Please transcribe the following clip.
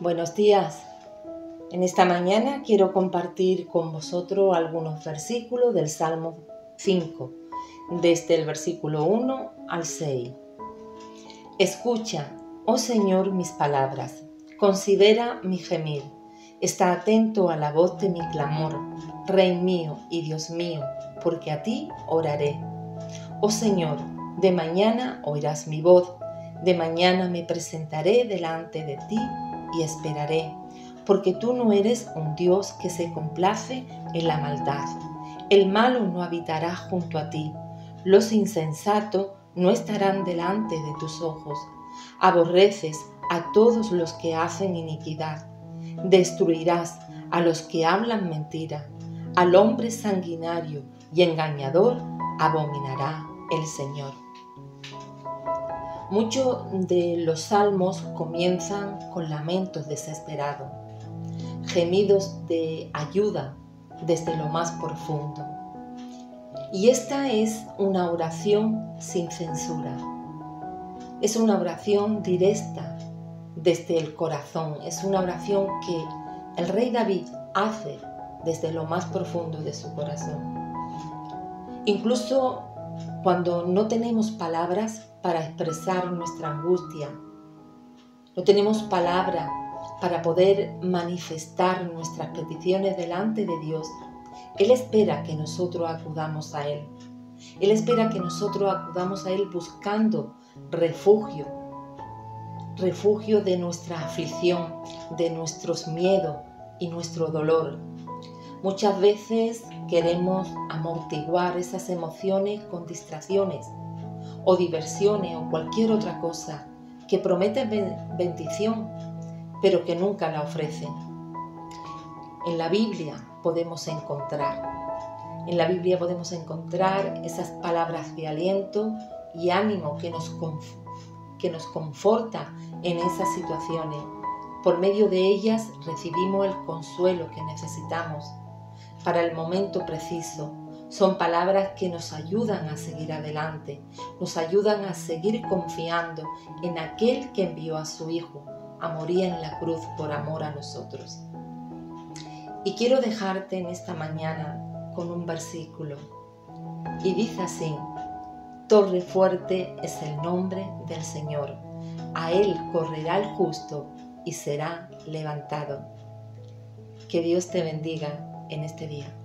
Buenos días. En esta mañana quiero compartir con vosotros algunos versículos del Salmo 5, desde el versículo 1 al 6. Escucha, oh Señor, mis palabras, considera mi gemir, está atento a la voz de mi clamor, Rey mío y Dios mío, porque a ti oraré. Oh Señor, de mañana oirás mi voz, de mañana me presentaré delante de ti y esperaré, porque tú no eres un Dios que se complace en la maldad. El malo no habitará junto a ti, los insensatos no estarán delante de tus ojos. Aborreces a todos los que hacen iniquidad. Destruirás a los que hablan mentira. Al hombre sanguinario y engañador abominará el Señor. Muchos de los salmos comienzan con lamentos desesperados, gemidos de ayuda desde lo más profundo. Y esta es una oración sin censura. Es una oración directa desde el corazón. Es una oración que el rey David hace desde lo más profundo de su corazón. Incluso cuando no tenemos palabras para expresar nuestra angustia, no tenemos palabra para poder manifestar nuestras peticiones delante de Dios, Él espera que nosotros acudamos a Él. Él espera que nosotros acudamos a Él buscando refugio, refugio de nuestra aflicción, de nuestros miedos y nuestro dolor. Muchas veces queremos amortiguar esas emociones con distracciones o diversiones o cualquier otra cosa que promete bendición, pero que nunca la ofrecen. En la Biblia podemos encontrar, en la Biblia podemos encontrar esas palabras de aliento y ánimo que nos, que nos conforta en esas situaciones. Por medio de ellas recibimos el consuelo que necesitamos para el momento preciso. Son palabras que nos ayudan a seguir adelante, nos ayudan a seguir confiando en aquel que envió a su Hijo a morir en la cruz por amor a nosotros. Y quiero dejarte en esta mañana con un versículo. Y dice así, Torre fuerte es el nombre del Señor. A Él correrá el justo y será levantado. Que Dios te bendiga en este día.